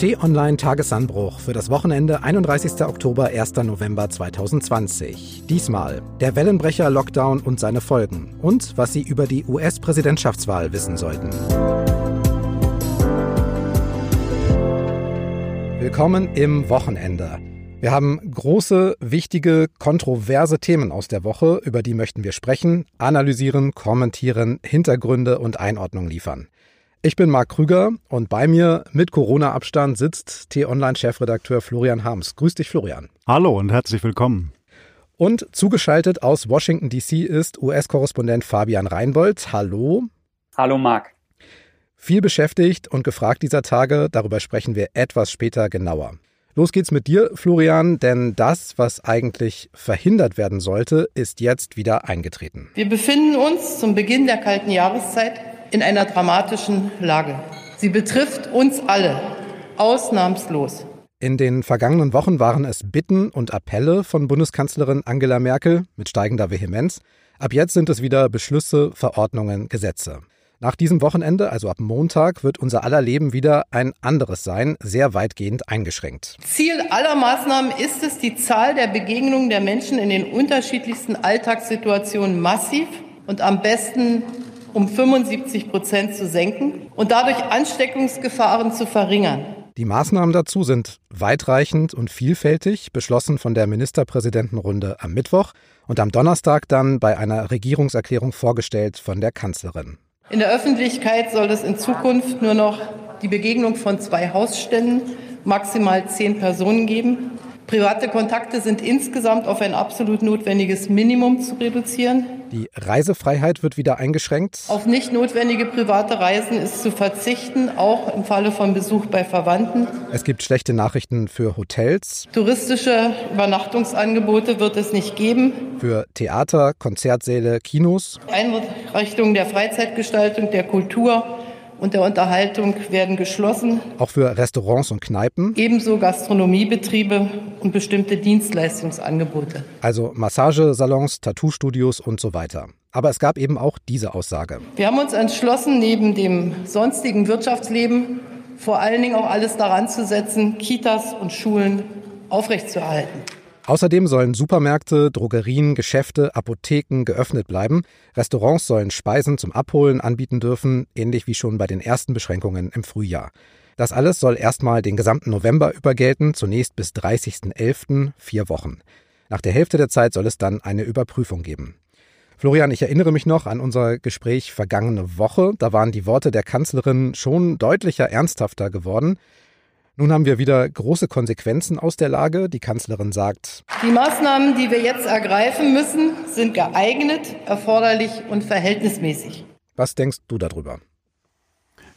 T-Online Tagesanbruch für das Wochenende 31. Oktober 1. November 2020. Diesmal der Wellenbrecher Lockdown und seine Folgen und was Sie über die US-Präsidentschaftswahl wissen sollten. Willkommen im Wochenende. Wir haben große, wichtige, kontroverse Themen aus der Woche, über die möchten wir sprechen, analysieren, kommentieren, Hintergründe und Einordnung liefern. Ich bin Marc Krüger und bei mir mit Corona-Abstand sitzt T-Online-Chefredakteur Florian Harms. Grüß dich, Florian. Hallo und herzlich willkommen. Und zugeschaltet aus Washington, D.C. ist US-Korrespondent Fabian Reinbold. Hallo. Hallo, Marc. Viel beschäftigt und gefragt dieser Tage, darüber sprechen wir etwas später genauer. Los geht's mit dir, Florian, denn das, was eigentlich verhindert werden sollte, ist jetzt wieder eingetreten. Wir befinden uns zum Beginn der kalten Jahreszeit in einer dramatischen Lage. Sie betrifft uns alle, ausnahmslos. In den vergangenen Wochen waren es Bitten und Appelle von Bundeskanzlerin Angela Merkel mit steigender Vehemenz. Ab jetzt sind es wieder Beschlüsse, Verordnungen, Gesetze. Nach diesem Wochenende, also ab Montag, wird unser aller Leben wieder ein anderes sein, sehr weitgehend eingeschränkt. Ziel aller Maßnahmen ist es, die Zahl der Begegnungen der Menschen in den unterschiedlichsten Alltagssituationen massiv und am besten um 75 Prozent zu senken und dadurch Ansteckungsgefahren zu verringern. Die Maßnahmen dazu sind weitreichend und vielfältig, beschlossen von der Ministerpräsidentenrunde am Mittwoch und am Donnerstag dann bei einer Regierungserklärung vorgestellt von der Kanzlerin. In der Öffentlichkeit soll es in Zukunft nur noch die Begegnung von zwei Hausständen, maximal zehn Personen geben. Private Kontakte sind insgesamt auf ein absolut notwendiges Minimum zu reduzieren. Die Reisefreiheit wird wieder eingeschränkt. Auf nicht notwendige private Reisen ist zu verzichten, auch im Falle von Besuch bei Verwandten. Es gibt schlechte Nachrichten für Hotels. Touristische Übernachtungsangebote wird es nicht geben. Für Theater, Konzertsäle, Kinos. Einrichtungen der Freizeitgestaltung, der Kultur und der Unterhaltung werden geschlossen. Auch für Restaurants und Kneipen. Ebenso Gastronomiebetriebe und bestimmte Dienstleistungsangebote. Also Massagesalons, Tattoo-Studios und so weiter. Aber es gab eben auch diese Aussage. Wir haben uns entschlossen, neben dem sonstigen Wirtschaftsleben vor allen Dingen auch alles daran zu setzen, Kitas und Schulen aufrechtzuerhalten. Außerdem sollen Supermärkte, Drogerien, Geschäfte, Apotheken geöffnet bleiben. Restaurants sollen Speisen zum Abholen anbieten dürfen, ähnlich wie schon bei den ersten Beschränkungen im Frühjahr. Das alles soll erstmal den gesamten November über gelten, zunächst bis 30.11., vier Wochen. Nach der Hälfte der Zeit soll es dann eine Überprüfung geben. Florian, ich erinnere mich noch an unser Gespräch vergangene Woche. Da waren die Worte der Kanzlerin schon deutlicher ernsthafter geworden. Nun haben wir wieder große Konsequenzen aus der Lage. Die Kanzlerin sagt, die Maßnahmen, die wir jetzt ergreifen müssen, sind geeignet, erforderlich und verhältnismäßig. Was denkst du darüber?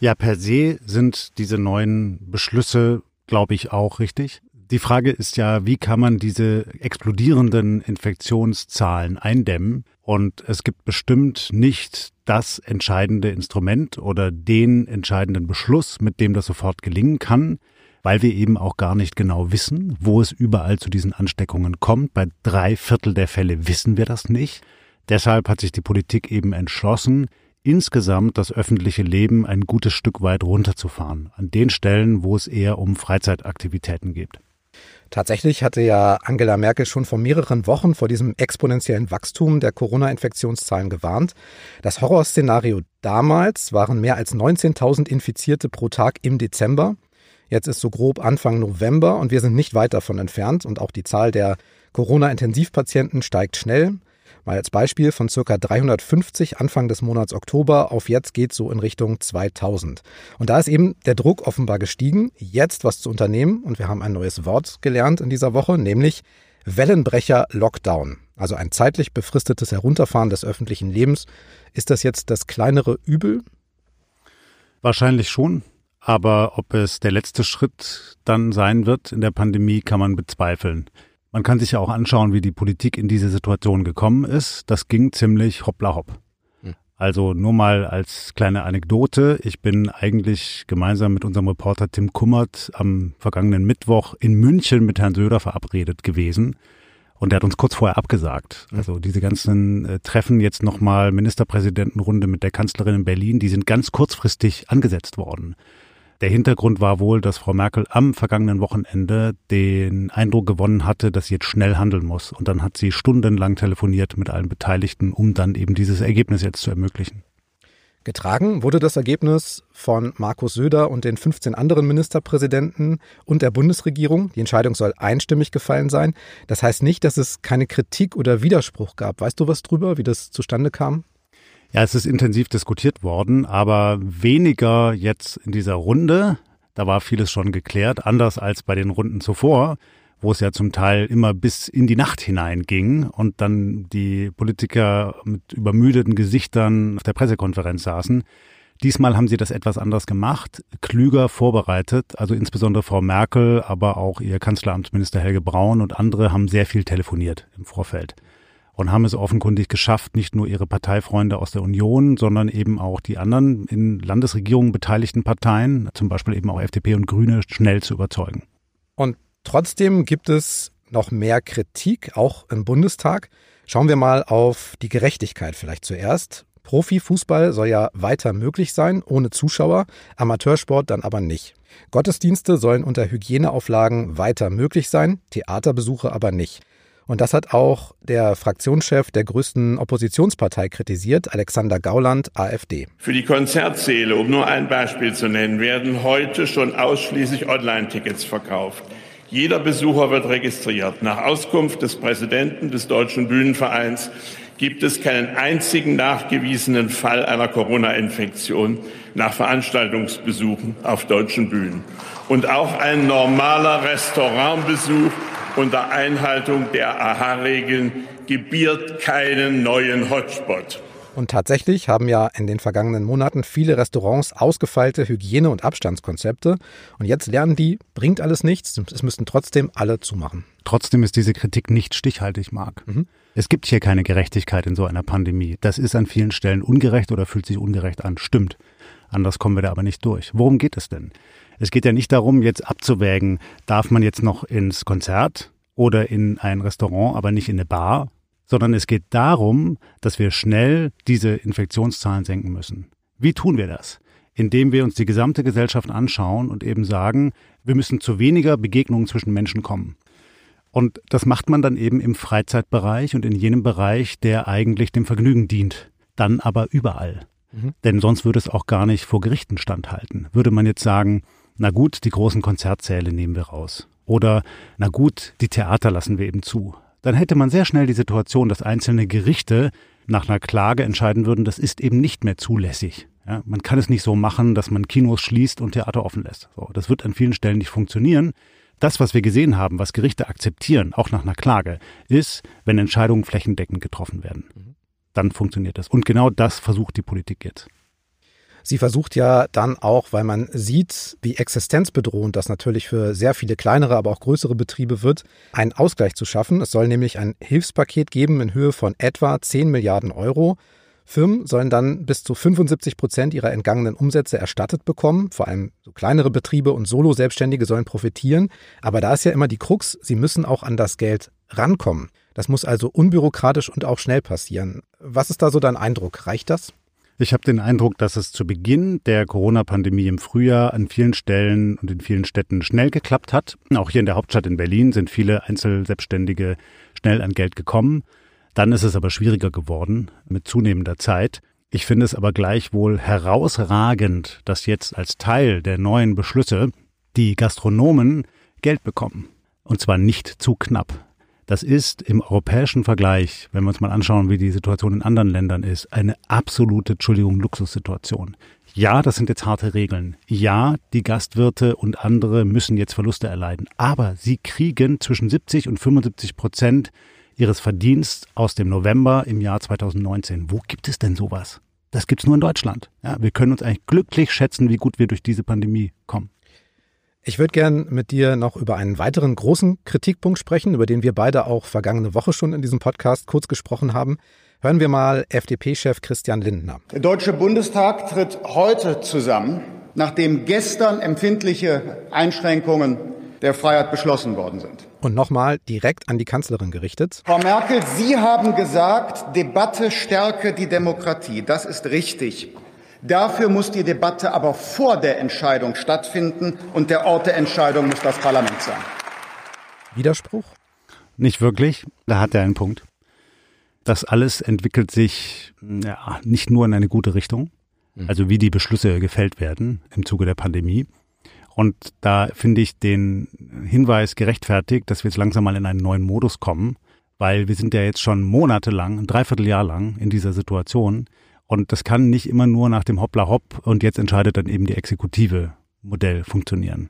Ja, per se sind diese neuen Beschlüsse, glaube ich, auch richtig. Die Frage ist ja, wie kann man diese explodierenden Infektionszahlen eindämmen? Und es gibt bestimmt nicht das entscheidende Instrument oder den entscheidenden Beschluss, mit dem das sofort gelingen kann weil wir eben auch gar nicht genau wissen, wo es überall zu diesen Ansteckungen kommt. Bei drei Viertel der Fälle wissen wir das nicht. Deshalb hat sich die Politik eben entschlossen, insgesamt das öffentliche Leben ein gutes Stück weit runterzufahren, an den Stellen, wo es eher um Freizeitaktivitäten geht. Tatsächlich hatte ja Angela Merkel schon vor mehreren Wochen vor diesem exponentiellen Wachstum der Corona-Infektionszahlen gewarnt. Das Horrorszenario damals waren mehr als 19.000 Infizierte pro Tag im Dezember. Jetzt ist so grob Anfang November und wir sind nicht weit davon entfernt und auch die Zahl der Corona-Intensivpatienten steigt schnell. Mal als Beispiel von circa 350 Anfang des Monats Oktober auf jetzt geht so in Richtung 2000. Und da ist eben der Druck offenbar gestiegen, jetzt was zu unternehmen. Und wir haben ein neues Wort gelernt in dieser Woche, nämlich Wellenbrecher Lockdown. Also ein zeitlich befristetes Herunterfahren des öffentlichen Lebens. Ist das jetzt das kleinere Übel? Wahrscheinlich schon. Aber ob es der letzte Schritt dann sein wird in der Pandemie, kann man bezweifeln. Man kann sich ja auch anschauen, wie die Politik in diese Situation gekommen ist. Das ging ziemlich hoppla hopp. Hm. Also nur mal als kleine Anekdote. Ich bin eigentlich gemeinsam mit unserem Reporter Tim Kummert am vergangenen Mittwoch in München mit Herrn Söder verabredet gewesen. Und der hat uns kurz vorher abgesagt. Hm. Also diese ganzen äh, Treffen jetzt nochmal Ministerpräsidentenrunde mit der Kanzlerin in Berlin, die sind ganz kurzfristig angesetzt worden Der Hintergrund war wohl, dass Frau Merkel am vergangenen Wochenende den Eindruck gewonnen hatte, dass sie jetzt schnell handeln muss. Und dann hat sie stundenlang telefoniert mit allen Beteiligten, um dann eben dieses Ergebnis jetzt zu ermöglichen. Getragen wurde das Ergebnis von Markus Söder und den 15 anderen Ministerpräsidenten und der Bundesregierung. Die Entscheidung soll einstimmig gefallen sein. Das heißt nicht, dass es keine Kritik oder Widerspruch gab. Weißt du was drüber, wie das zustande kam? Ja, es ist intensiv diskutiert worden, aber weniger jetzt in dieser Runde. Da war vieles schon geklärt, anders als bei den Runden zuvor, wo es ja zum Teil immer bis in die Nacht hinein ging und dann die Politiker mit übermüdeten Gesichtern auf der Pressekonferenz saßen. Diesmal haben sie das etwas anders gemacht, klüger vorbereitet. Also insbesondere Frau Merkel, aber auch ihr Kanzleramtsminister Helge Braun und andere haben sehr viel telefoniert im Vorfeld und haben es offenkundig geschafft, nicht nur ihre Parteifreunde aus der Union, sondern eben auch die anderen in Landesregierungen beteiligten Parteien, zum Beispiel eben auch FDP und Grüne, schnell zu überzeugen. Und trotzdem gibt es noch mehr Kritik, auch im Bundestag. Schauen wir mal auf die Gerechtigkeit vielleicht zuerst. Profifußball soll ja weiter möglich sein, ohne Zuschauer, Amateursport dann aber nicht. Gottesdienste sollen unter Hygieneauflagen weiter möglich sein, Theaterbesuche aber nicht. Und das hat auch der Fraktionschef der größten Oppositionspartei kritisiert, Alexander Gauland, AfD. Für die Konzertsäle, um nur ein Beispiel zu nennen, werden heute schon ausschließlich Online-Tickets verkauft. Jeder Besucher wird registriert. Nach Auskunft des Präsidenten des Deutschen Bühnenvereins gibt es keinen einzigen nachgewiesenen Fall einer Corona-Infektion nach Veranstaltungsbesuchen auf deutschen Bühnen. Und auch ein normaler Restaurantbesuch unter Einhaltung der AHA-Regeln gebiert keinen neuen Hotspot. Und tatsächlich haben ja in den vergangenen Monaten viele Restaurants ausgefeilte Hygiene- und Abstandskonzepte. Und jetzt lernen die, bringt alles nichts, es müssten trotzdem alle zumachen. Trotzdem ist diese Kritik nicht stichhaltig, Marc. Mhm. Es gibt hier keine Gerechtigkeit in so einer Pandemie. Das ist an vielen Stellen ungerecht oder fühlt sich ungerecht an. Stimmt. Anders kommen wir da aber nicht durch. Worum geht es denn? Es geht ja nicht darum, jetzt abzuwägen, darf man jetzt noch ins Konzert oder in ein Restaurant, aber nicht in eine Bar, sondern es geht darum, dass wir schnell diese Infektionszahlen senken müssen. Wie tun wir das? Indem wir uns die gesamte Gesellschaft anschauen und eben sagen, wir müssen zu weniger Begegnungen zwischen Menschen kommen. Und das macht man dann eben im Freizeitbereich und in jenem Bereich, der eigentlich dem Vergnügen dient. Dann aber überall. Mhm. Denn sonst würde es auch gar nicht vor Gerichten standhalten. Würde man jetzt sagen, na gut, die großen Konzertsäle nehmen wir raus. Oder, na gut, die Theater lassen wir eben zu. Dann hätte man sehr schnell die Situation, dass einzelne Gerichte nach einer Klage entscheiden würden, das ist eben nicht mehr zulässig. Ja, man kann es nicht so machen, dass man Kinos schließt und Theater offen lässt. So, das wird an vielen Stellen nicht funktionieren. Das, was wir gesehen haben, was Gerichte akzeptieren, auch nach einer Klage, ist, wenn Entscheidungen flächendeckend getroffen werden. Mhm. Dann funktioniert das. Und genau das versucht die Politik jetzt. Sie versucht ja dann auch, weil man sieht, wie existenzbedrohend das natürlich für sehr viele kleinere, aber auch größere Betriebe wird, einen Ausgleich zu schaffen. Es soll nämlich ein Hilfspaket geben in Höhe von etwa 10 Milliarden Euro. Firmen sollen dann bis zu 75 Prozent ihrer entgangenen Umsätze erstattet bekommen. Vor allem so kleinere Betriebe und Solo-Selbstständige sollen profitieren. Aber da ist ja immer die Krux, sie müssen auch an das Geld rankommen. Das muss also unbürokratisch und auch schnell passieren. Was ist da so dein Eindruck? Reicht das? Ich habe den Eindruck, dass es zu Beginn der Corona-Pandemie im Frühjahr an vielen Stellen und in vielen Städten schnell geklappt hat. Auch hier in der Hauptstadt in Berlin sind viele Einzelselbstständige schnell an Geld gekommen. Dann ist es aber schwieriger geworden mit zunehmender Zeit. Ich finde es aber gleichwohl herausragend, dass jetzt als Teil der neuen Beschlüsse die Gastronomen Geld bekommen. Und zwar nicht zu knapp. Das ist im europäischen Vergleich, wenn wir uns mal anschauen, wie die Situation in anderen Ländern ist, eine absolute, Entschuldigung, Luxussituation. Ja, das sind jetzt harte Regeln. Ja, die Gastwirte und andere müssen jetzt Verluste erleiden. Aber sie kriegen zwischen 70 und 75 Prozent ihres Verdiensts aus dem November im Jahr 2019. Wo gibt es denn sowas? Das gibt's nur in Deutschland. Ja, wir können uns eigentlich glücklich schätzen, wie gut wir durch diese Pandemie kommen. Ich würde gern mit dir noch über einen weiteren großen Kritikpunkt sprechen, über den wir beide auch vergangene Woche schon in diesem Podcast kurz gesprochen haben. Hören wir mal FDP-Chef Christian Lindner. Der Deutsche Bundestag tritt heute zusammen, nachdem gestern empfindliche Einschränkungen der Freiheit beschlossen worden sind. Und nochmal direkt an die Kanzlerin gerichtet. Frau Merkel, Sie haben gesagt, Debatte stärke die Demokratie. Das ist richtig. Dafür muss die Debatte aber vor der Entscheidung stattfinden und der Ort der Entscheidung muss das Parlament sein. Widerspruch? Nicht wirklich. Da hat er einen Punkt. Das alles entwickelt sich ja, nicht nur in eine gute Richtung, hm. also wie die Beschlüsse gefällt werden im Zuge der Pandemie. Und da finde ich den Hinweis gerechtfertigt, dass wir jetzt langsam mal in einen neuen Modus kommen, weil wir sind ja jetzt schon monatelang, ein Dreivierteljahr lang in dieser Situation. Und das kann nicht immer nur nach dem Hoppla Hopp und jetzt entscheidet dann eben die Exekutive Modell funktionieren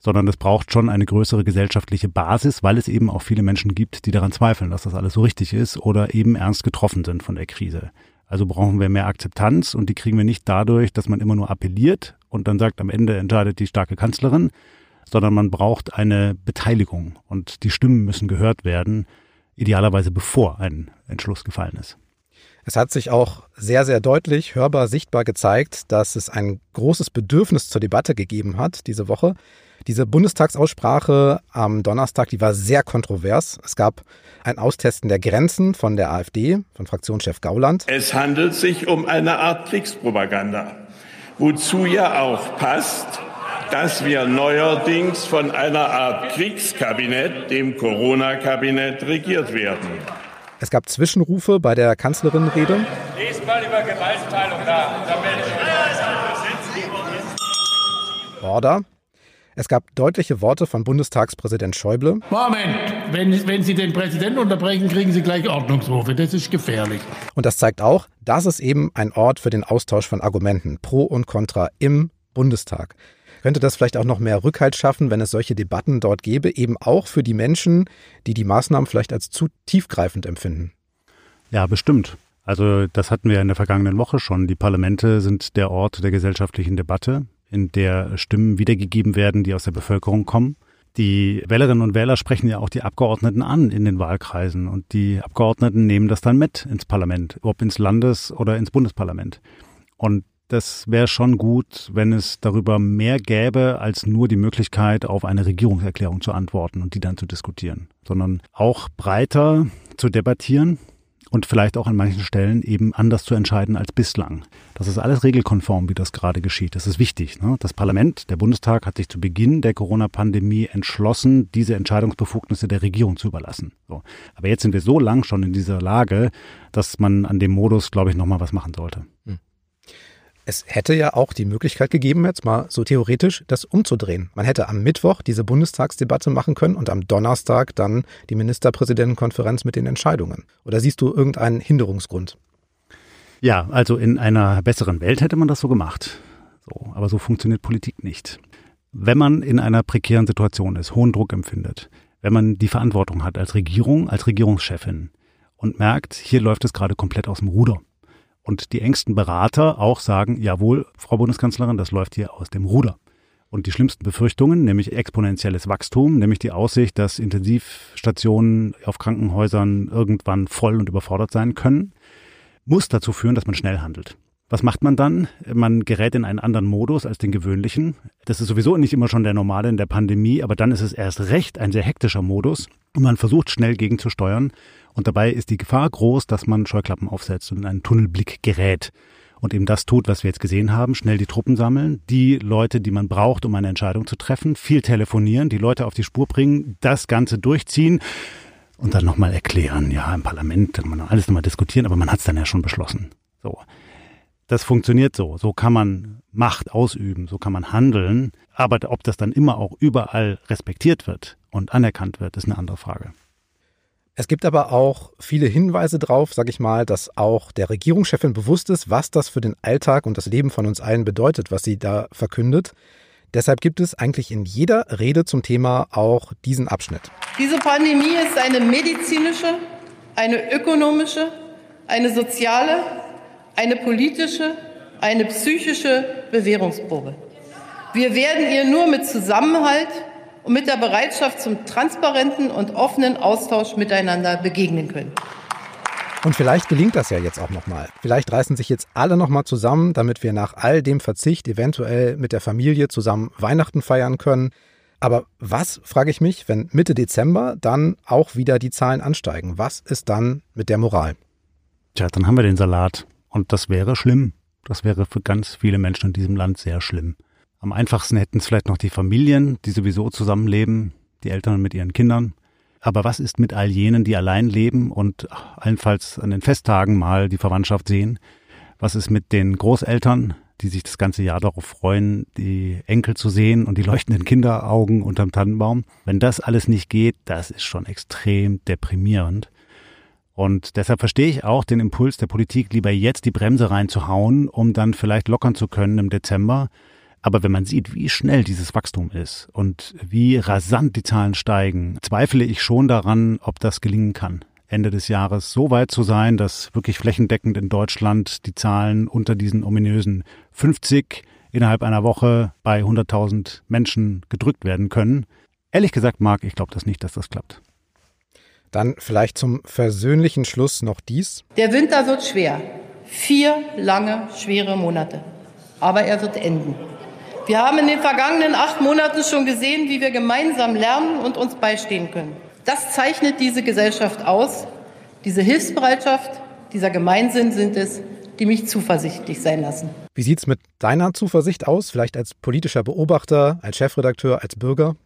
sondern es braucht schon eine größere gesellschaftliche Basis, weil es eben auch viele Menschen gibt, die daran zweifeln, dass das alles so richtig ist oder eben ernst getroffen sind von der Krise. Also brauchen wir mehr Akzeptanz und die kriegen wir nicht dadurch, dass man immer nur appelliert und dann sagt, am Ende entscheidet die starke Kanzlerin, sondern man braucht eine Beteiligung und die Stimmen müssen gehört werden, idealerweise bevor ein Entschluss gefallen ist. Es hat sich auch sehr, sehr deutlich, hörbar, sichtbar gezeigt, dass es ein großes Bedürfnis zur Debatte gegeben hat diese Woche. Diese Bundestagsaussprache am Donnerstag, die war sehr kontrovers. Es gab ein Austesten der Grenzen von der AfD, von Fraktionschef Gauland. Es handelt sich um eine Art Kriegspropaganda, wozu ja auch passt, dass wir neuerdings von einer Art Kriegskabinett, dem Corona-Kabinett, regiert werden. Es gab Zwischenrufe bei der Kanzlerinnenrede. Lies mal über Gewaltenteilung nach. Da Order. Es gab deutliche Worte von Bundestagspräsident Schäuble. Moment, wenn, wenn Sie den Präsidenten unterbrechen, kriegen Sie gleich Ordnungsrufe. Das ist gefährlich. Und das zeigt auch, dass es eben ein Ort für den Austausch von Argumenten pro und contra im Bundestag. Könnte das vielleicht auch noch mehr Rückhalt schaffen, wenn es solche Debatten dort gäbe, eben auch für die Menschen, die die Maßnahmen vielleicht als zu tiefgreifend empfinden? Ja, bestimmt. Also das hatten wir in der vergangenen Woche schon. Die Parlamente sind der Ort der gesellschaftlichen Debatte in der Stimmen wiedergegeben werden, die aus der Bevölkerung kommen. Die Wählerinnen und Wähler sprechen ja auch die Abgeordneten an in den Wahlkreisen und die Abgeordneten nehmen das dann mit ins Parlament, ob ins Landes- oder ins Bundesparlament. Und das wäre schon gut, wenn es darüber mehr gäbe, als nur die Möglichkeit, auf eine Regierungserklärung zu antworten und die dann zu diskutieren, sondern auch breiter zu debattieren und vielleicht auch an manchen Stellen eben anders zu entscheiden als bislang. Das ist alles regelkonform, wie das gerade geschieht. Das ist wichtig. Ne? Das Parlament, der Bundestag, hat sich zu Beginn der Corona-Pandemie entschlossen, diese Entscheidungsbefugnisse der Regierung zu überlassen. So. Aber jetzt sind wir so lang schon in dieser Lage, dass man an dem Modus, glaube ich, nochmal was machen sollte. Hm. Es hätte ja auch die Möglichkeit gegeben, jetzt mal so theoretisch, das umzudrehen. Man hätte am Mittwoch diese Bundestagsdebatte machen können und am Donnerstag dann die Ministerpräsidentenkonferenz mit den Entscheidungen. Oder siehst du irgendeinen Hinderungsgrund? Ja, also in einer besseren Welt hätte man das so gemacht. So, aber so funktioniert Politik nicht. Wenn man in einer prekären Situation ist, hohen Druck empfindet, wenn man die Verantwortung hat als Regierung, als Regierungschefin und merkt, hier läuft es gerade komplett aus dem Ruder, und die engsten Berater auch sagen, jawohl, Frau Bundeskanzlerin, das läuft hier aus dem Ruder. Und die schlimmsten Befürchtungen, nämlich exponentielles Wachstum, nämlich die Aussicht, dass Intensivstationen auf Krankenhäusern irgendwann voll und überfordert sein können, muss dazu führen, dass man schnell handelt. Was macht man dann? Man gerät in einen anderen Modus als den gewöhnlichen. Das ist sowieso nicht immer schon der normale in der Pandemie, aber dann ist es erst recht ein sehr hektischer Modus und man versucht schnell gegenzusteuern und dabei ist die Gefahr groß, dass man Scheuklappen aufsetzt und in einen Tunnelblick gerät und eben das tut, was wir jetzt gesehen haben, schnell die Truppen sammeln, die Leute, die man braucht, um eine Entscheidung zu treffen, viel telefonieren, die Leute auf die Spur bringen, das Ganze durchziehen und dann nochmal erklären, ja, im Parlament kann man alles nochmal diskutieren, aber man hat es dann ja schon beschlossen. So. Das funktioniert so. So kann man Macht ausüben, so kann man handeln. Aber ob das dann immer auch überall respektiert wird und anerkannt wird, ist eine andere Frage. Es gibt aber auch viele Hinweise darauf, sage ich mal, dass auch der Regierungschefin bewusst ist, was das für den Alltag und das Leben von uns allen bedeutet, was sie da verkündet. Deshalb gibt es eigentlich in jeder Rede zum Thema auch diesen Abschnitt. Diese Pandemie ist eine medizinische, eine ökonomische, eine soziale, eine politische, eine psychische Bewährungsprobe. Wir werden ihr nur mit Zusammenhalt und mit der Bereitschaft zum transparenten und offenen Austausch miteinander begegnen können. Und vielleicht gelingt das ja jetzt auch nochmal. Vielleicht reißen sich jetzt alle nochmal zusammen, damit wir nach all dem Verzicht eventuell mit der Familie zusammen Weihnachten feiern können. Aber was, frage ich mich, wenn Mitte Dezember dann auch wieder die Zahlen ansteigen? Was ist dann mit der Moral? Tja, dann haben wir den Salat. Und das wäre schlimm. Das wäre für ganz viele Menschen in diesem Land sehr schlimm. Am einfachsten hätten es vielleicht noch die Familien, die sowieso zusammenleben, die Eltern mit ihren Kindern. Aber was ist mit all jenen, die allein leben und allenfalls an den Festtagen mal die Verwandtschaft sehen? Was ist mit den Großeltern, die sich das ganze Jahr darauf freuen, die Enkel zu sehen und die leuchtenden Kinderaugen unterm Tannenbaum? Wenn das alles nicht geht, das ist schon extrem deprimierend. Und deshalb verstehe ich auch den Impuls der Politik, lieber jetzt die Bremse reinzuhauen, um dann vielleicht lockern zu können im Dezember. Aber wenn man sieht, wie schnell dieses Wachstum ist und wie rasant die Zahlen steigen, zweifle ich schon daran, ob das gelingen kann. Ende des Jahres so weit zu sein, dass wirklich flächendeckend in Deutschland die Zahlen unter diesen ominösen 50 innerhalb einer Woche bei 100.000 Menschen gedrückt werden können. Ehrlich gesagt, Marc, ich glaube das nicht, dass das klappt. Dann vielleicht zum versöhnlichen Schluss noch dies. Der Winter wird schwer. Vier lange, schwere Monate. Aber er wird enden. Wir haben in den vergangenen acht Monaten schon gesehen, wie wir gemeinsam lernen und uns beistehen können. Das zeichnet diese Gesellschaft aus. Diese Hilfsbereitschaft, dieser Gemeinsinn sind es, die mich zuversichtlich sein lassen. Wie sieht es mit deiner Zuversicht aus? Vielleicht als politischer Beobachter, als Chefredakteur, als Bürger?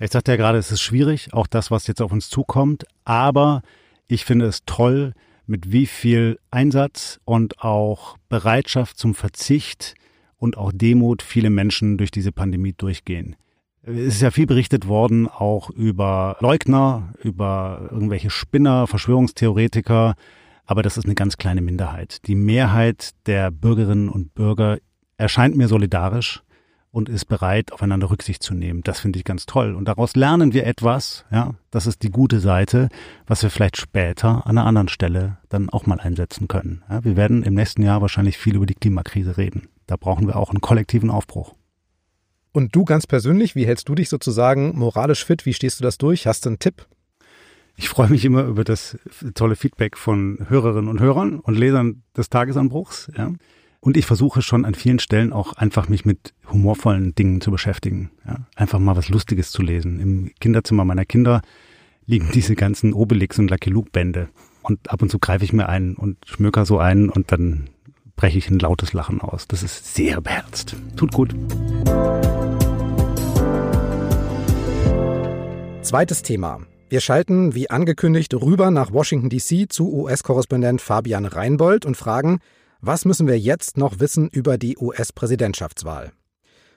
Ich sagte ja gerade, es ist schwierig, auch das, was jetzt auf uns zukommt, aber ich finde es toll, mit wie viel Einsatz und auch Bereitschaft zum Verzicht und auch Demut viele Menschen durch diese Pandemie durchgehen. Es ist ja viel berichtet worden, auch über Leugner, über irgendwelche Spinner, Verschwörungstheoretiker, aber das ist eine ganz kleine Minderheit. Die Mehrheit der Bürgerinnen und Bürger erscheint mir solidarisch und ist bereit, aufeinander Rücksicht zu nehmen. Das finde ich ganz toll. Und daraus lernen wir etwas, ja, das ist die gute Seite, was wir vielleicht später an einer anderen Stelle dann auch mal einsetzen können. Ja, wir werden im nächsten Jahr wahrscheinlich viel über die Klimakrise reden. Da brauchen wir auch einen kollektiven Aufbruch. Und du ganz persönlich, wie hältst du dich sozusagen moralisch fit? Wie stehst du das durch? Hast du einen Tipp? Ich freue mich immer über das tolle Feedback von Hörerinnen und Hörern und Lesern des Tagesanbruchs. Ja. Und ich versuche schon an vielen Stellen auch einfach mich mit humorvollen Dingen zu beschäftigen. Ja? Einfach mal was Lustiges zu lesen. Im Kinderzimmer meiner Kinder liegen diese ganzen Obelix und Lucky Luke Bände. Und ab und zu greife ich mir einen und schmöker so einen und dann breche ich ein lautes Lachen aus. Das ist sehr beherzt. Tut gut. Zweites Thema. Wir schalten, wie angekündigt, rüber nach Washington DC zu US-Korrespondent Fabian Reinbold und fragen, was müssen wir jetzt noch wissen über die US-Präsidentschaftswahl?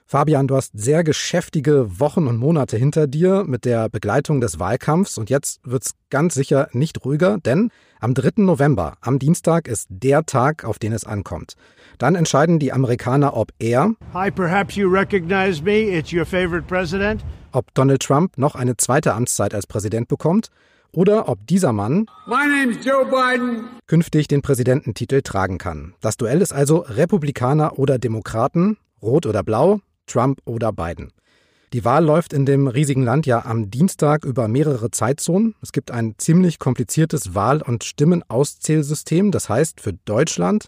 Fabian, du hast sehr geschäftige Wochen und Monate hinter dir mit der Begleitung des Wahlkampfs und jetzt wird's ganz sicher nicht ruhiger, denn am 3. November, am Dienstag, ist der Tag, auf den es ankommt. Dann entscheiden die Amerikaner, ob er Hi, perhaps you recognize me. It's your favorite president. Ob Donald Trump noch eine zweite Amtszeit als Präsident bekommt oder ob dieser Mann künftig den Präsidententitel tragen kann. Das Duell ist also Republikaner oder Demokraten, rot oder blau, Trump oder Biden. Die Wahl läuft in dem riesigen Land ja am Dienstag über mehrere Zeitzonen. Es gibt ein ziemlich kompliziertes Wahl- und Stimmenauszählsystem. Das heißt für Deutschland,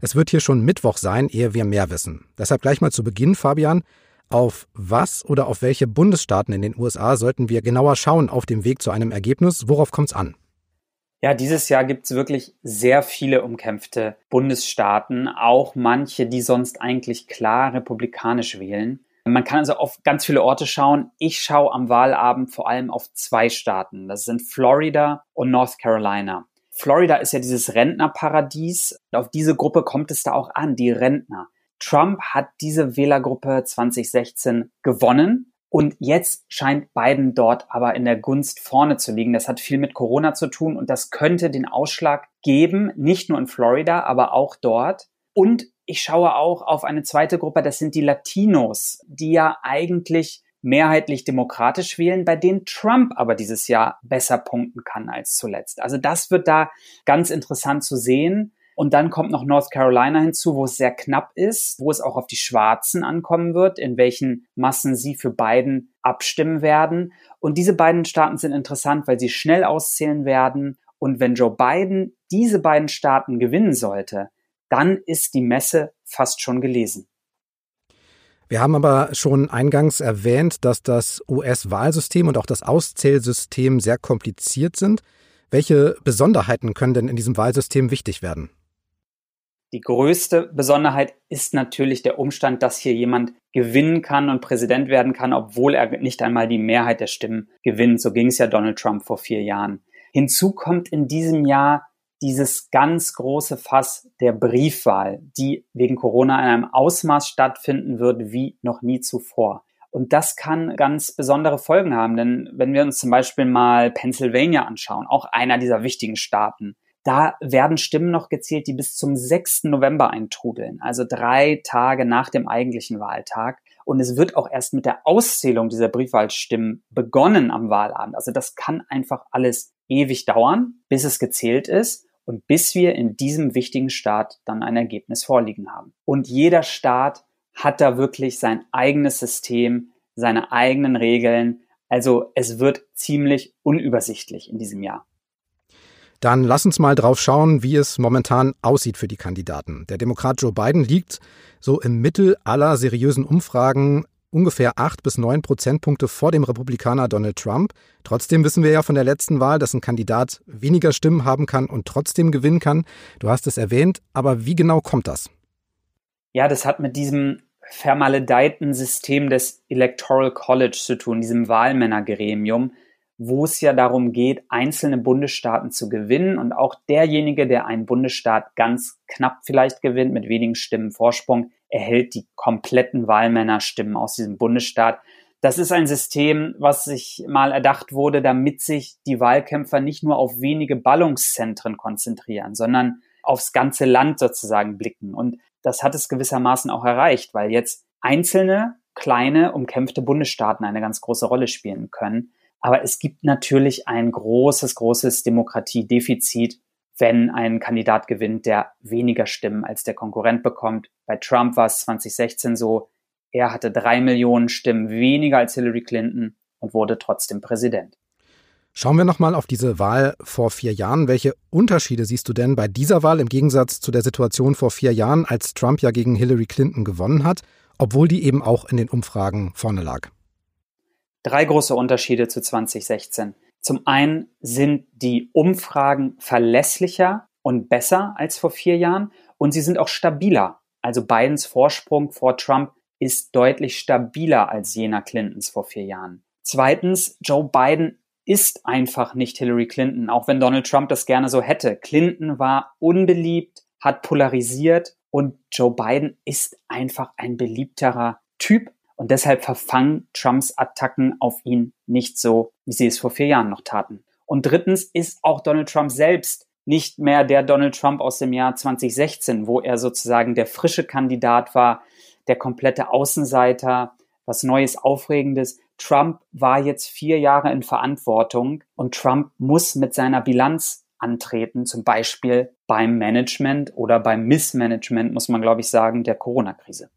es wird hier schon Mittwoch sein, ehe wir mehr wissen. Deshalb gleich mal zu Beginn, Fabian, auf was oder auf welche Bundesstaaten in den USA sollten wir genauer schauen auf dem Weg zu einem Ergebnis? Worauf kommt es an? Ja, dieses Jahr gibt es wirklich sehr viele umkämpfte Bundesstaaten, auch manche, die sonst eigentlich klar republikanisch wählen. Man kann also auf ganz viele Orte schauen. Ich schaue am Wahlabend vor allem auf zwei Staaten. Das sind Florida und North Carolina. Florida ist ja dieses Rentnerparadies. Auf diese Gruppe kommt es da auch an, die Rentner. Trump hat diese Wählergruppe 2016 gewonnen. Und jetzt scheint Biden dort aber in der Gunst vorne zu liegen. Das hat viel mit Corona zu tun und das könnte den Ausschlag geben, nicht nur in Florida, aber auch dort. Und ich schaue auch auf eine zweite Gruppe, das sind die Latinos, die ja eigentlich mehrheitlich demokratisch wählen, bei denen Trump aber dieses Jahr besser punkten kann als zuletzt. Also das wird da ganz interessant zu sehen. Und dann kommt noch North Carolina hinzu, wo es sehr knapp ist, wo es auch auf die Schwarzen ankommen wird, in welchen Massen sie für Biden abstimmen werden. Und diese beiden Staaten sind interessant, weil sie schnell auszählen werden. Und wenn Joe Biden diese beiden Staaten gewinnen sollte, dann ist die Messe fast schon gelesen. Wir haben aber schon eingangs erwähnt, dass das US-Wahlsystem und auch das Auszählsystem sehr kompliziert sind. Welche Besonderheiten können denn in diesem Wahlsystem wichtig werden? Die größte Besonderheit ist natürlich der Umstand, dass hier jemand gewinnen kann und Präsident werden kann, obwohl er nicht einmal die Mehrheit der Stimmen gewinnt. So ging es ja Donald Trump vor vier Jahren. Hinzu kommt in diesem Jahr dieses ganz große Fass der Briefwahl, die wegen Corona in einem Ausmaß stattfinden wird wie noch nie zuvor. Und das kann ganz besondere Folgen haben, denn wenn wir uns zum Beispiel mal Pennsylvania anschauen, auch einer dieser wichtigen Staaten, da werden Stimmen noch gezählt, die bis zum 6. November eintrudeln, also drei Tage nach dem eigentlichen Wahltag. Und es wird auch erst mit der Auszählung dieser Briefwahlstimmen begonnen am Wahlabend. Also das kann einfach alles ewig dauern, bis es gezählt ist und bis wir in diesem wichtigen Staat dann ein Ergebnis vorliegen haben. Und jeder Staat hat da wirklich sein eigenes System, seine eigenen Regeln. Also es wird ziemlich unübersichtlich in diesem Jahr. Dann lass uns mal drauf schauen, wie es momentan aussieht für die Kandidaten. Der Demokrat Joe Biden liegt so im Mittel aller seriösen Umfragen ungefähr acht bis neun Prozentpunkte vor dem Republikaner Donald Trump. Trotzdem wissen wir ja von der letzten Wahl, dass ein Kandidat weniger Stimmen haben kann und trotzdem gewinnen kann. Du hast es erwähnt, aber wie genau kommt das? Ja, das hat mit diesem vermaledeiten System des Electoral College zu tun, diesem Wahlmännergremium, wo es ja darum geht, einzelne Bundesstaaten zu gewinnen und auch derjenige, der einen Bundesstaat ganz knapp vielleicht gewinnt, mit wenigen Stimmen Vorsprung, erhält die kompletten Wahlmännerstimmen aus diesem Bundesstaat. Das ist ein System, was sich mal erdacht wurde, damit sich die Wahlkämpfer nicht nur auf wenige Ballungszentren konzentrieren, sondern aufs ganze Land sozusagen blicken. Und das hat es gewissermaßen auch erreicht, weil jetzt einzelne kleine umkämpfte Bundesstaaten eine ganz große Rolle spielen können. Aber es gibt natürlich ein großes, großes Demokratiedefizit, wenn ein Kandidat gewinnt, der weniger Stimmen als der Konkurrent bekommt. Bei Trump war es 2016 so, er hatte drei Millionen Stimmen weniger als Hillary Clinton und wurde trotzdem Präsident. Schauen wir nochmal auf diese Wahl vor vier Jahren. Welche Unterschiede siehst du denn bei dieser Wahl im Gegensatz zu der Situation vor vier Jahren, als Trump ja gegen Hillary Clinton gewonnen hat, obwohl die eben auch in den Umfragen vorne lag? Drei große Unterschiede zu 2016. Zum einen sind die Umfragen verlässlicher und besser als vor vier Jahren und sie sind auch stabiler. Also Bidens Vorsprung vor Trump ist deutlich stabiler als jener Clintons vor vier Jahren. Zweitens, Joe Biden ist einfach nicht Hillary Clinton, auch wenn Donald Trump das gerne so hätte. Clinton war unbeliebt, hat polarisiert und Joe Biden ist einfach ein beliebterer Typ und deshalb verfangen Trumps Attacken auf ihn nicht so, wie sie es vor vier Jahren noch taten. Und drittens ist auch Donald Trump selbst nicht mehr der Donald Trump aus dem Jahr 2016, wo er sozusagen der frische Kandidat war, der komplette Außenseiter, was Neues, Aufregendes. Trump war jetzt vier Jahre in Verantwortung und Trump muss mit seiner Bilanz antreten, zum Beispiel beim Management oder beim Missmanagement, muss man glaube ich sagen, der Corona-Krise.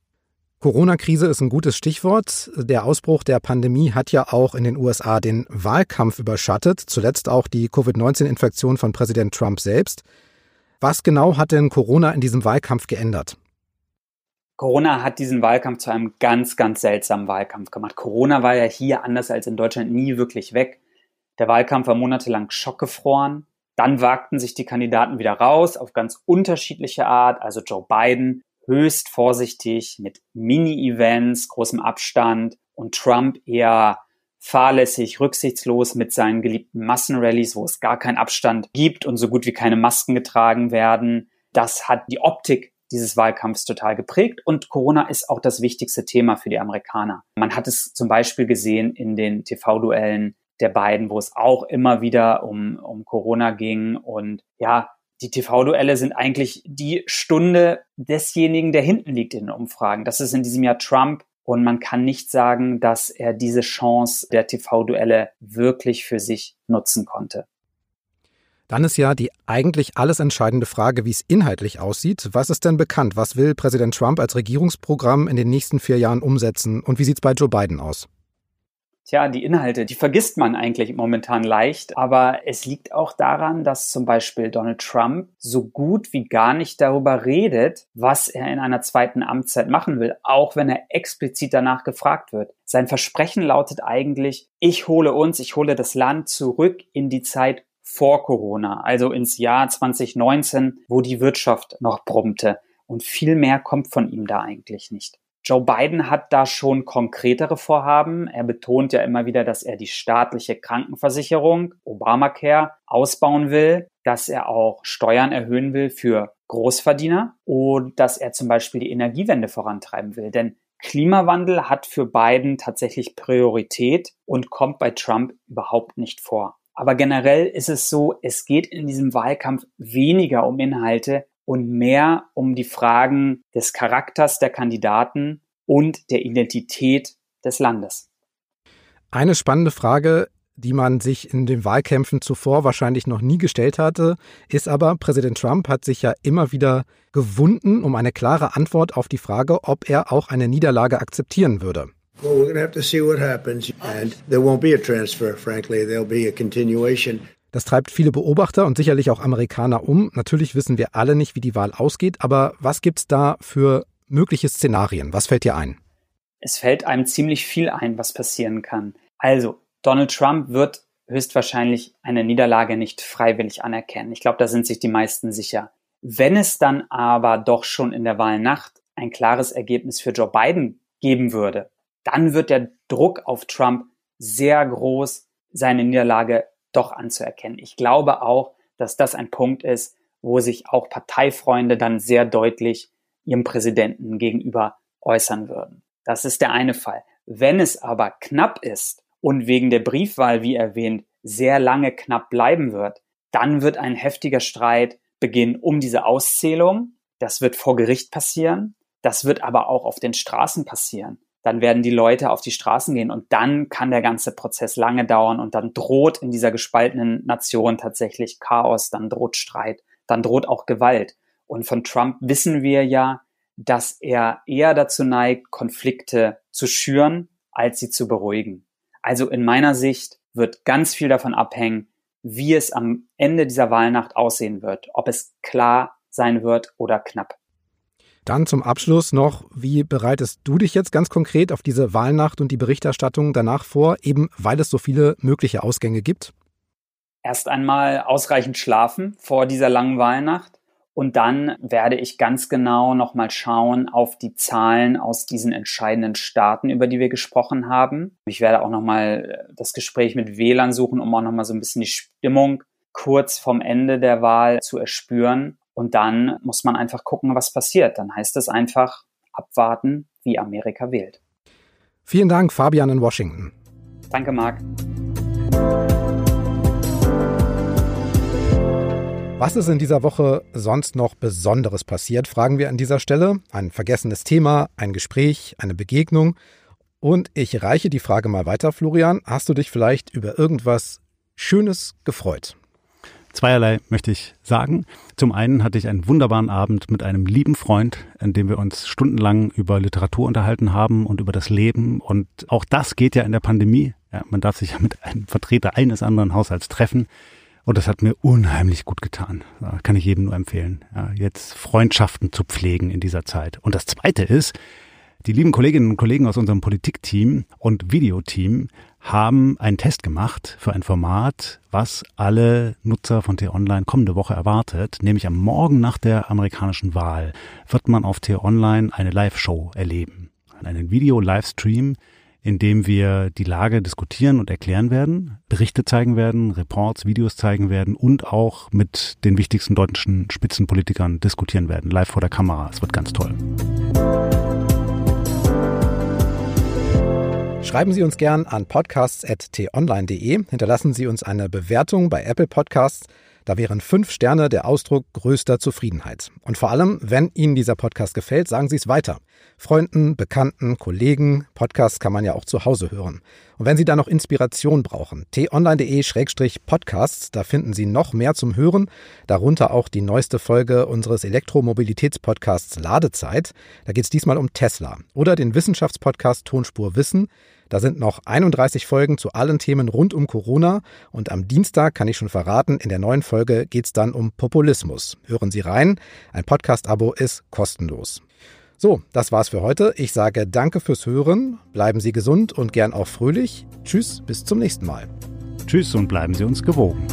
Corona-Krise ist ein gutes Stichwort. Der Ausbruch der Pandemie hat ja auch in den USA den Wahlkampf überschattet, zuletzt auch die Covid-19-Infektion von Präsident Trump selbst. Was genau hat denn Corona in diesem Wahlkampf geändert? Corona hat diesen Wahlkampf zu einem ganz, ganz seltsamen Wahlkampf gemacht. Corona war ja hier anders als in Deutschland nie wirklich weg. Der Wahlkampf war monatelang schockgefroren. Dann wagten sich die Kandidaten wieder raus auf ganz unterschiedliche Art. Also Joe Biden höchst vorsichtig mit Mini-Events, großem Abstand und Trump eher fahrlässig, rücksichtslos mit seinen geliebten Massenrallies, wo es gar keinen Abstand gibt und so gut wie keine Masken getragen werden. Das hat die Optik dieses Wahlkampfs total geprägt und Corona ist auch das wichtigste Thema für die Amerikaner. Man hat es zum Beispiel gesehen in den TV-Duellen der beiden, wo es auch immer wieder um, um Corona ging und ja, die TV-Duelle sind eigentlich die Stunde desjenigen, der hinten liegt in den Umfragen. Das ist in diesem Jahr Trump. Und man kann nicht sagen, dass er diese Chance der TV-Duelle wirklich für sich nutzen konnte. Dann ist ja die eigentlich alles entscheidende Frage, wie es inhaltlich aussieht. Was ist denn bekannt? Was will Präsident Trump als Regierungsprogramm in den nächsten vier Jahren umsetzen? Und wie sieht es bei Joe Biden aus? Tja, die Inhalte, die vergisst man eigentlich momentan leicht, aber es liegt auch daran, dass zum Beispiel Donald Trump so gut wie gar nicht darüber redet, was er in einer zweiten Amtszeit machen will, auch wenn er explizit danach gefragt wird. Sein Versprechen lautet eigentlich, ich hole uns, ich hole das Land zurück in die Zeit vor Corona, also ins Jahr 2019, wo die Wirtschaft noch brummte. Und viel mehr kommt von ihm da eigentlich nicht. Joe Biden hat da schon konkretere Vorhaben. Er betont ja immer wieder, dass er die staatliche Krankenversicherung, Obamacare, ausbauen will, dass er auch Steuern erhöhen will für Großverdiener und dass er zum Beispiel die Energiewende vorantreiben will. Denn Klimawandel hat für Biden tatsächlich Priorität und kommt bei Trump überhaupt nicht vor. Aber generell ist es so, es geht in diesem Wahlkampf weniger um Inhalte und mehr um die Fragen des Charakters der Kandidaten und der Identität des Landes. Eine spannende Frage, die man sich in den Wahlkämpfen zuvor wahrscheinlich noch nie gestellt hatte, ist aber, Präsident Trump hat sich ja immer wieder gewunden um eine klare Antwort auf die Frage, ob er auch eine Niederlage akzeptieren würde. Well, we're going to have to see what happens and there won't be a transfer, frankly, there'll be a continuation. Das treibt viele Beobachter und sicherlich auch Amerikaner um. Natürlich wissen wir alle nicht, wie die Wahl ausgeht, aber was gibt es da für mögliche Szenarien? Was fällt dir ein? Es fällt einem ziemlich viel ein, was passieren kann. Also, Donald Trump wird höchstwahrscheinlich eine Niederlage nicht freiwillig anerkennen. Ich glaube, da sind sich die meisten sicher. Wenn es dann aber doch schon in der Wahlnacht ein klares Ergebnis für Joe Biden geben würde, dann wird der Druck auf Trump sehr groß, seine Niederlage doch anzuerkennen. Ich glaube auch, dass das ein Punkt ist, wo sich auch Parteifreunde dann sehr deutlich ihrem Präsidenten gegenüber äußern würden. Das ist der eine Fall. Wenn es aber knapp ist und wegen der Briefwahl, wie erwähnt, sehr lange knapp bleiben wird, dann wird ein heftiger Streit beginnen um diese Auszählung. Das wird vor Gericht passieren. Das wird aber auch auf den Straßen passieren dann werden die Leute auf die Straßen gehen und dann kann der ganze Prozess lange dauern und dann droht in dieser gespaltenen Nation tatsächlich Chaos, dann droht Streit, dann droht auch Gewalt. Und von Trump wissen wir ja, dass er eher dazu neigt, Konflikte zu schüren, als sie zu beruhigen. Also in meiner Sicht wird ganz viel davon abhängen, wie es am Ende dieser Wahlnacht aussehen wird, ob es klar sein wird oder knapp. Dann zum Abschluss noch, wie bereitest du dich jetzt ganz konkret auf diese Wahlnacht und die Berichterstattung danach vor, eben weil es so viele mögliche Ausgänge gibt? Erst einmal ausreichend schlafen vor dieser langen Wahlnacht und dann werde ich ganz genau nochmal schauen auf die Zahlen aus diesen entscheidenden Staaten, über die wir gesprochen haben. Ich werde auch nochmal das Gespräch mit Wählern suchen, um auch nochmal so ein bisschen die Stimmung kurz vom Ende der Wahl zu erspüren. Und dann muss man einfach gucken, was passiert. Dann heißt es einfach abwarten, wie Amerika wählt. Vielen Dank, Fabian in Washington. Danke, Marc. Was ist in dieser Woche sonst noch Besonderes passiert, fragen wir an dieser Stelle. Ein vergessenes Thema, ein Gespräch, eine Begegnung. Und ich reiche die Frage mal weiter, Florian. Hast du dich vielleicht über irgendwas Schönes gefreut? Zweierlei möchte ich sagen. Zum einen hatte ich einen wunderbaren Abend mit einem lieben Freund, in dem wir uns stundenlang über Literatur unterhalten haben und über das Leben. Und auch das geht ja in der Pandemie. Ja, man darf sich ja mit einem Vertreter eines anderen Haushalts treffen. Und das hat mir unheimlich gut getan. kann ich jedem nur empfehlen, ja, jetzt Freundschaften zu pflegen in dieser Zeit. Und das Zweite ist, die lieben Kolleginnen und Kollegen aus unserem Politikteam und Videoteam haben einen Test gemacht für ein Format, was alle Nutzer von T-Online kommende Woche erwartet, nämlich am Morgen nach der amerikanischen Wahl wird man auf T-Online eine Live-Show erleben. Einen Video-Livestream, in dem wir die Lage diskutieren und erklären werden, Berichte zeigen werden, Reports, Videos zeigen werden und auch mit den wichtigsten deutschen Spitzenpolitikern diskutieren werden, live vor der Kamera. Es wird ganz toll. Schreiben Sie uns gern an podcasts.tonline.de. Hinterlassen Sie uns eine Bewertung bei Apple Podcasts. Da wären fünf Sterne der Ausdruck größter Zufriedenheit. Und vor allem, wenn Ihnen dieser Podcast gefällt, sagen Sie es weiter. Freunden, Bekannten, Kollegen. Podcasts kann man ja auch zu Hause hören. Und wenn Sie da noch Inspiration brauchen, t-online.de-podcasts, da finden Sie noch mehr zum Hören, darunter auch die neueste Folge unseres Elektromobilitätspodcasts Ladezeit. Da geht es diesmal um Tesla oder den Wissenschaftspodcast Tonspur Wissen. Da sind noch 31 Folgen zu allen Themen rund um Corona und am Dienstag kann ich schon verraten, in der neuen Folge geht es dann um Populismus. Hören Sie rein, ein Podcast-Abo ist kostenlos. So, das war's für heute. Ich sage danke fürs Hören, bleiben Sie gesund und gern auch fröhlich. Tschüss, bis zum nächsten Mal. Tschüss und bleiben Sie uns gewogen.